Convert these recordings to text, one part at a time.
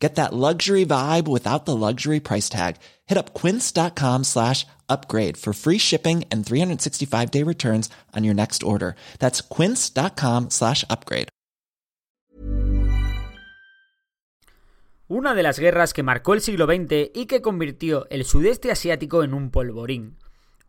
Get that luxury vibe without the luxury price tag. Hit up quince.com slash upgrade for free shipping and 365 day returns on your next order. That's quince.com slash upgrade. Una de las guerras que marcó el siglo XX y que convirtió el sudeste asiático en un polvorín.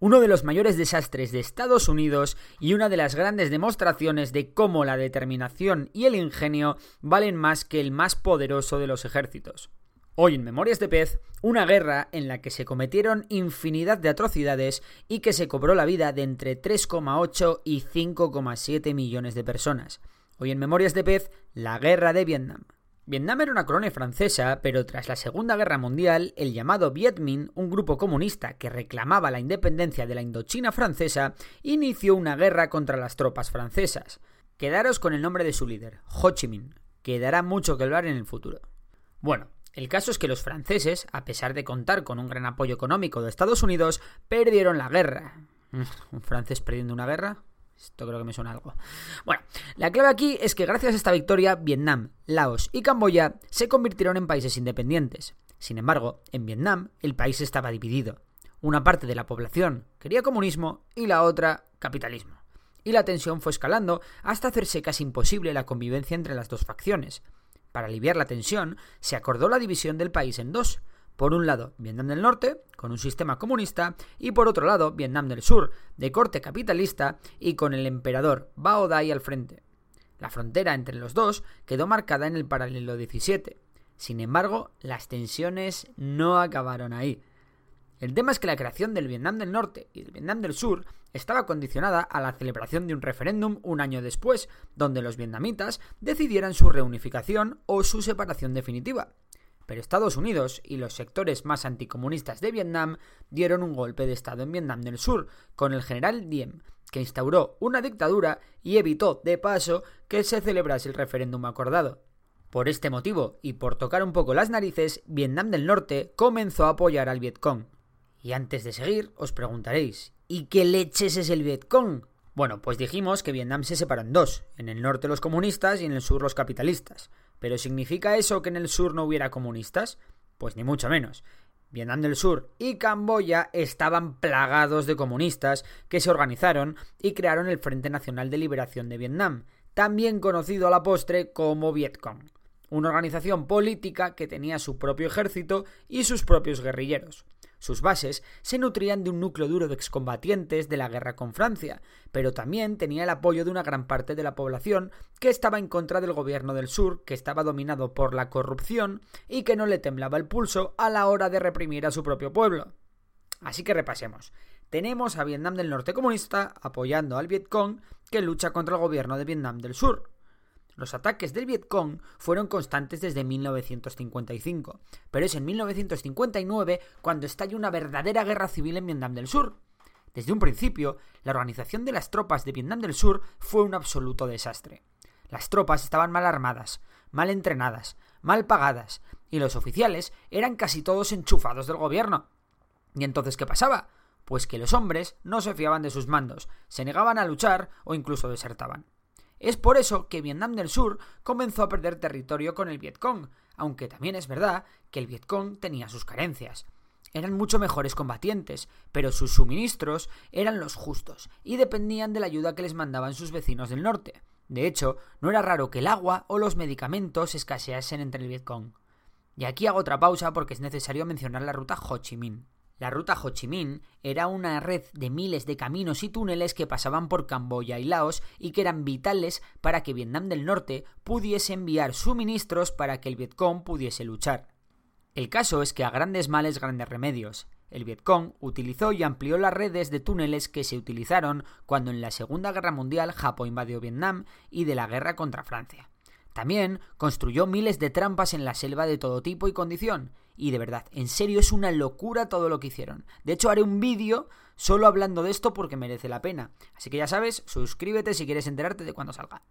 Uno de los mayores desastres de Estados Unidos y una de las grandes demostraciones de cómo la determinación y el ingenio valen más que el más poderoso de los ejércitos. Hoy en Memorias de Pez, una guerra en la que se cometieron infinidad de atrocidades y que se cobró la vida de entre 3,8 y 5,7 millones de personas. Hoy en Memorias de Pez, la guerra de Vietnam. Vietnam era una colonia francesa, pero tras la Segunda Guerra Mundial, el llamado Viet Minh, un grupo comunista que reclamaba la independencia de la Indochina francesa, inició una guerra contra las tropas francesas. Quedaros con el nombre de su líder, Ho Chi Minh, que dará mucho que hablar en el futuro. Bueno, el caso es que los franceses, a pesar de contar con un gran apoyo económico de Estados Unidos, perdieron la guerra. ¿Un francés perdiendo una guerra? Esto creo que me suena algo. Bueno, la clave aquí es que gracias a esta victoria, Vietnam, Laos y Camboya se convirtieron en países independientes. Sin embargo, en Vietnam el país estaba dividido. Una parte de la población quería comunismo y la otra capitalismo. Y la tensión fue escalando hasta hacerse casi imposible la convivencia entre las dos facciones. Para aliviar la tensión, se acordó la división del país en dos, por un lado, Vietnam del Norte, con un sistema comunista, y por otro lado, Vietnam del Sur, de corte capitalista y con el emperador Bao Dai al frente. La frontera entre los dos quedó marcada en el paralelo 17. Sin embargo, las tensiones no acabaron ahí. El tema es que la creación del Vietnam del Norte y del Vietnam del Sur estaba condicionada a la celebración de un referéndum un año después, donde los vietnamitas decidieran su reunificación o su separación definitiva pero Estados Unidos y los sectores más anticomunistas de Vietnam dieron un golpe de Estado en Vietnam del Sur, con el general Diem, que instauró una dictadura y evitó, de paso, que se celebrase el referéndum acordado. Por este motivo, y por tocar un poco las narices, Vietnam del Norte comenzó a apoyar al Vietcong. Y antes de seguir, os preguntaréis, ¿y qué leches es el Vietcong? Bueno, pues dijimos que Vietnam se separó en dos, en el norte los comunistas y en el sur los capitalistas. ¿Pero significa eso que en el sur no hubiera comunistas? Pues ni mucho menos. Vietnam del Sur y Camboya estaban plagados de comunistas que se organizaron y crearon el Frente Nacional de Liberación de Vietnam, también conocido a la postre como Vietcong, una organización política que tenía su propio ejército y sus propios guerrilleros. Sus bases se nutrían de un núcleo duro de excombatientes de la guerra con Francia, pero también tenía el apoyo de una gran parte de la población que estaba en contra del gobierno del sur, que estaba dominado por la corrupción y que no le temblaba el pulso a la hora de reprimir a su propio pueblo. Así que repasemos. Tenemos a Vietnam del Norte comunista apoyando al Vietcong que lucha contra el gobierno de Vietnam del Sur. Los ataques del Vietcong fueron constantes desde 1955, pero es en 1959 cuando estalla una verdadera guerra civil en Vietnam del Sur. Desde un principio, la organización de las tropas de Vietnam del Sur fue un absoluto desastre. Las tropas estaban mal armadas, mal entrenadas, mal pagadas, y los oficiales eran casi todos enchufados del gobierno. ¿Y entonces qué pasaba? Pues que los hombres no se fiaban de sus mandos, se negaban a luchar o incluso desertaban. Es por eso que Vietnam del Sur comenzó a perder territorio con el Vietcong, aunque también es verdad que el Vietcong tenía sus carencias. Eran mucho mejores combatientes, pero sus suministros eran los justos y dependían de la ayuda que les mandaban sus vecinos del norte. De hecho, no era raro que el agua o los medicamentos escaseasen entre el Vietcong. Y aquí hago otra pausa porque es necesario mencionar la ruta Ho Chi Minh. La ruta Ho Chi Minh era una red de miles de caminos y túneles que pasaban por Camboya y Laos y que eran vitales para que Vietnam del Norte pudiese enviar suministros para que el Vietcong pudiese luchar. El caso es que a grandes males grandes remedios. El Vietcong utilizó y amplió las redes de túneles que se utilizaron cuando en la Segunda Guerra Mundial Japón invadió Vietnam y de la guerra contra Francia. También construyó miles de trampas en la selva de todo tipo y condición, y de verdad, en serio es una locura todo lo que hicieron. De hecho, haré un vídeo solo hablando de esto porque merece la pena. Así que ya sabes, suscríbete si quieres enterarte de cuando salga.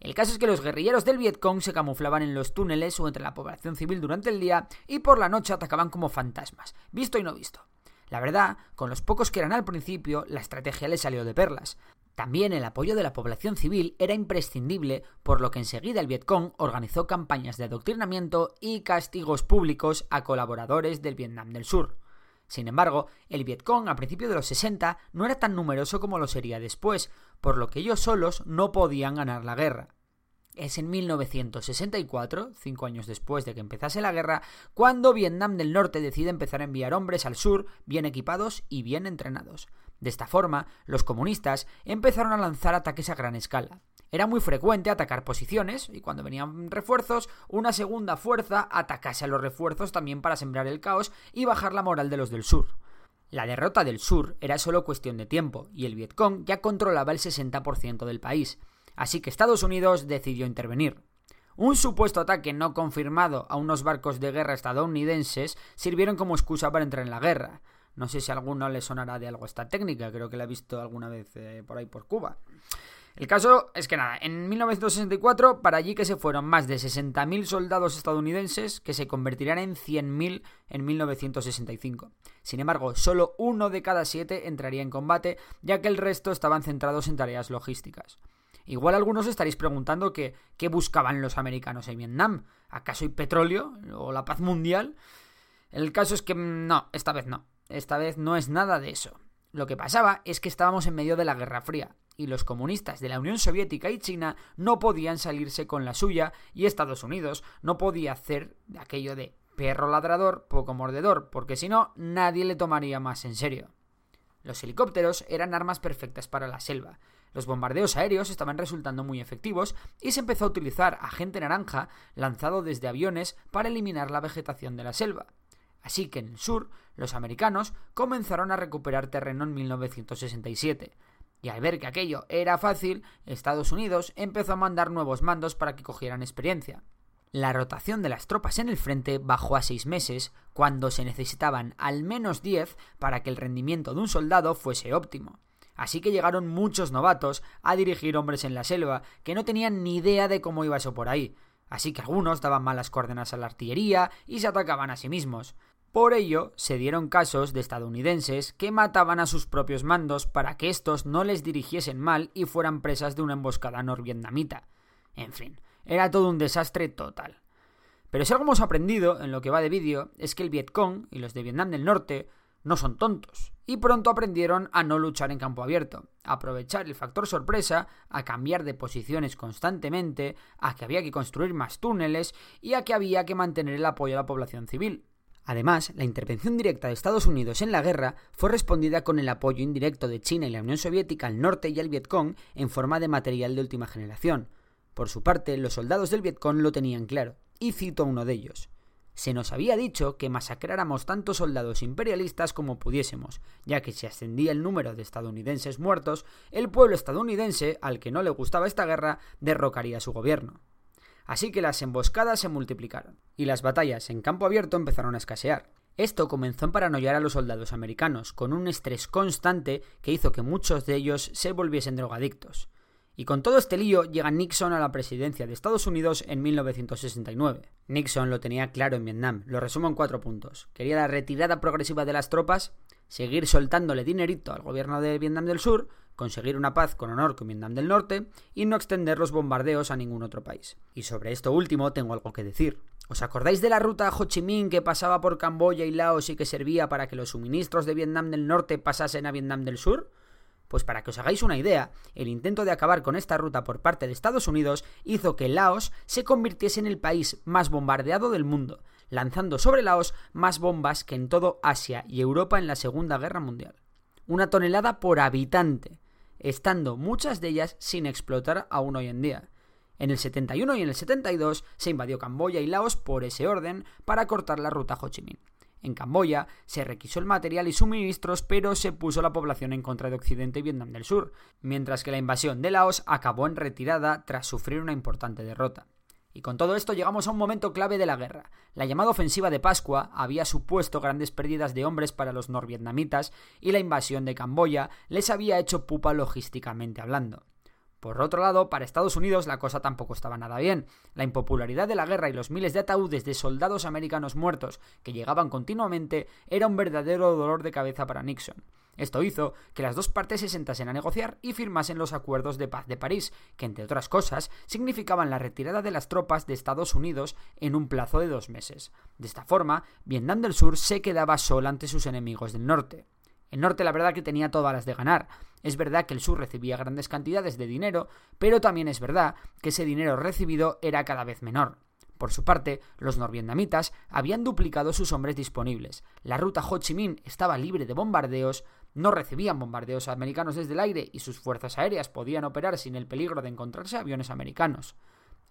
El caso es que los guerrilleros del Vietcong se camuflaban en los túneles o entre la población civil durante el día y por la noche atacaban como fantasmas, visto y no visto. La verdad, con los pocos que eran al principio, la estrategia les salió de perlas. También el apoyo de la población civil era imprescindible, por lo que enseguida el Vietcong organizó campañas de adoctrinamiento y castigos públicos a colaboradores del Vietnam del Sur. Sin embargo, el Vietcong a principios de los 60 no era tan numeroso como lo sería después, por lo que ellos solos no podían ganar la guerra. Es en 1964, cinco años después de que empezase la guerra, cuando Vietnam del Norte decide empezar a enviar hombres al sur bien equipados y bien entrenados. De esta forma, los comunistas empezaron a lanzar ataques a gran escala. Era muy frecuente atacar posiciones y cuando venían refuerzos, una segunda fuerza atacase a los refuerzos también para sembrar el caos y bajar la moral de los del sur. La derrota del sur era solo cuestión de tiempo y el Vietcong ya controlaba el 60% del país, así que Estados Unidos decidió intervenir. Un supuesto ataque no confirmado a unos barcos de guerra estadounidenses sirvieron como excusa para entrar en la guerra. No sé si a alguno le sonará de algo esta técnica, creo que la he visto alguna vez eh, por ahí por Cuba. El caso es que nada, en 1964 para allí que se fueron más de 60.000 soldados estadounidenses que se convertirían en 100.000 en 1965. Sin embargo, solo uno de cada siete entraría en combate, ya que el resto estaban centrados en tareas logísticas. Igual algunos estaréis preguntando que, qué buscaban los americanos en Vietnam. ¿Acaso hay petróleo o la paz mundial? El caso es que mm, no, esta vez no. Esta vez no es nada de eso. Lo que pasaba es que estábamos en medio de la Guerra Fría y los comunistas de la Unión Soviética y China no podían salirse con la suya y Estados Unidos no podía hacer aquello de perro ladrador, poco mordedor, porque si no nadie le tomaría más en serio. Los helicópteros eran armas perfectas para la selva. Los bombardeos aéreos estaban resultando muy efectivos y se empezó a utilizar agente naranja lanzado desde aviones para eliminar la vegetación de la selva. Así que en el sur, los americanos comenzaron a recuperar terreno en 1967. Y al ver que aquello era fácil, Estados Unidos empezó a mandar nuevos mandos para que cogieran experiencia. La rotación de las tropas en el frente bajó a seis meses, cuando se necesitaban al menos diez para que el rendimiento de un soldado fuese óptimo. Así que llegaron muchos novatos a dirigir hombres en la selva que no tenían ni idea de cómo iba eso por ahí. Así que algunos daban malas coordenadas a la artillería y se atacaban a sí mismos. Por ello, se dieron casos de estadounidenses que mataban a sus propios mandos para que estos no les dirigiesen mal y fueran presas de una emboscada norvietnamita. En fin, era todo un desastre total. Pero si algo hemos aprendido en lo que va de vídeo es que el Vietcong y los de Vietnam del Norte no son tontos, y pronto aprendieron a no luchar en campo abierto, a aprovechar el factor sorpresa, a cambiar de posiciones constantemente, a que había que construir más túneles y a que había que mantener el apoyo a la población civil. Además, la intervención directa de Estados Unidos en la guerra fue respondida con el apoyo indirecto de China y la Unión Soviética al norte y al Vietcong en forma de material de última generación. Por su parte, los soldados del Vietcong lo tenían claro, y cito a uno de ellos. Se nos había dicho que masacráramos tantos soldados imperialistas como pudiésemos, ya que si ascendía el número de estadounidenses muertos, el pueblo estadounidense, al que no le gustaba esta guerra, derrocaría su gobierno así que las emboscadas se multiplicaron, y las batallas en campo abierto empezaron a escasear. Esto comenzó a paranoiar a los soldados americanos, con un estrés constante que hizo que muchos de ellos se volviesen drogadictos. Y con todo este lío llega Nixon a la presidencia de Estados Unidos en 1969. Nixon lo tenía claro en Vietnam, lo resumo en cuatro puntos. Quería la retirada progresiva de las tropas, seguir soltándole dinerito al gobierno de Vietnam del Sur, conseguir una paz con honor con Vietnam del Norte y no extender los bombardeos a ningún otro país. Y sobre esto último tengo algo que decir. ¿Os acordáis de la ruta Ho Chi Minh que pasaba por Camboya y Laos y que servía para que los suministros de Vietnam del Norte pasasen a Vietnam del Sur? Pues para que os hagáis una idea, el intento de acabar con esta ruta por parte de Estados Unidos hizo que Laos se convirtiese en el país más bombardeado del mundo, lanzando sobre Laos más bombas que en todo Asia y Europa en la Segunda Guerra Mundial. Una tonelada por habitante, estando muchas de ellas sin explotar aún hoy en día. En el 71 y en el 72 se invadió Camboya y Laos por ese orden para cortar la ruta Ho Chi Minh. En Camboya se requisó el material y suministros, pero se puso la población en contra de Occidente y Vietnam del Sur, mientras que la invasión de Laos acabó en retirada tras sufrir una importante derrota. Y con todo esto llegamos a un momento clave de la guerra. La llamada ofensiva de Pascua había supuesto grandes pérdidas de hombres para los norvietnamitas y la invasión de Camboya les había hecho pupa logísticamente hablando. Por otro lado, para Estados Unidos la cosa tampoco estaba nada bien. La impopularidad de la guerra y los miles de ataúdes de soldados americanos muertos que llegaban continuamente era un verdadero dolor de cabeza para Nixon. Esto hizo que las dos partes se sentasen a negociar y firmasen los acuerdos de paz de París, que entre otras cosas significaban la retirada de las tropas de Estados Unidos en un plazo de dos meses. De esta forma, Vietnam del Sur se quedaba sola ante sus enemigos del norte. El norte la verdad que tenía todas las de ganar. Es verdad que el sur recibía grandes cantidades de dinero, pero también es verdad que ese dinero recibido era cada vez menor. Por su parte, los norvietnamitas habían duplicado sus hombres disponibles. La ruta Ho Chi Minh estaba libre de bombardeos, no recibían bombardeos americanos desde el aire y sus fuerzas aéreas podían operar sin el peligro de encontrarse aviones americanos.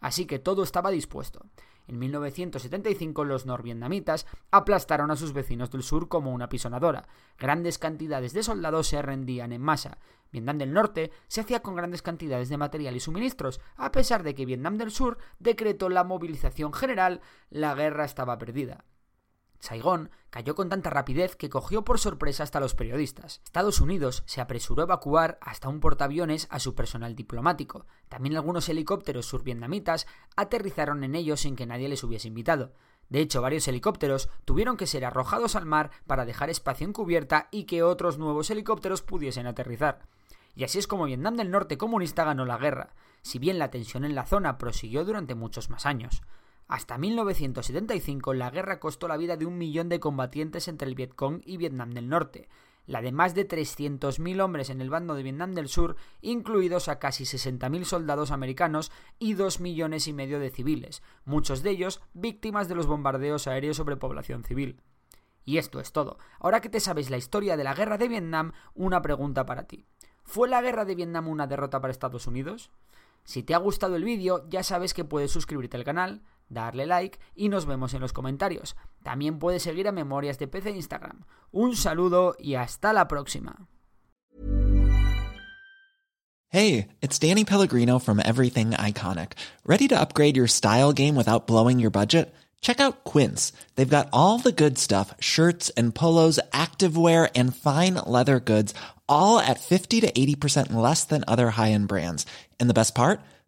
Así que todo estaba dispuesto. En 1975 los norvietnamitas aplastaron a sus vecinos del sur como una pisonadora. Grandes cantidades de soldados se rendían en masa. Vietnam del Norte se hacía con grandes cantidades de material y suministros. A pesar de que Vietnam del Sur decretó la movilización general, la guerra estaba perdida. Saigón cayó con tanta rapidez que cogió por sorpresa hasta los periodistas. Estados Unidos se apresuró a evacuar hasta un portaaviones a su personal diplomático. También algunos helicópteros survietnamitas aterrizaron en ellos sin que nadie les hubiese invitado. De hecho, varios helicópteros tuvieron que ser arrojados al mar para dejar espacio en cubierta y que otros nuevos helicópteros pudiesen aterrizar. Y así es como Vietnam del Norte comunista ganó la guerra, si bien la tensión en la zona prosiguió durante muchos más años. Hasta 1975 la guerra costó la vida de un millón de combatientes entre el Vietcong y Vietnam del Norte, la de más de 300.000 hombres en el bando de Vietnam del Sur, incluidos a casi 60.000 soldados americanos y 2 millones y medio de civiles, muchos de ellos víctimas de los bombardeos aéreos sobre población civil. Y esto es todo. Ahora que te sabes la historia de la guerra de Vietnam, una pregunta para ti. ¿Fue la guerra de Vietnam una derrota para Estados Unidos? Si te ha gustado el vídeo, ya sabes que puedes suscribirte al canal, darle like y nos vemos en los comentarios. También puedes seguir a Memorias de PC en Instagram. Un saludo y hasta la próxima. Hey, it's Danny Pellegrino from Everything Iconic. ¿Ready to upgrade your style game without blowing your budget? Check out Quince. They've got all the good stuff shirts and polos, activewear, and fine leather goods, all at 50 to 80% less than other high end brands. And the best part?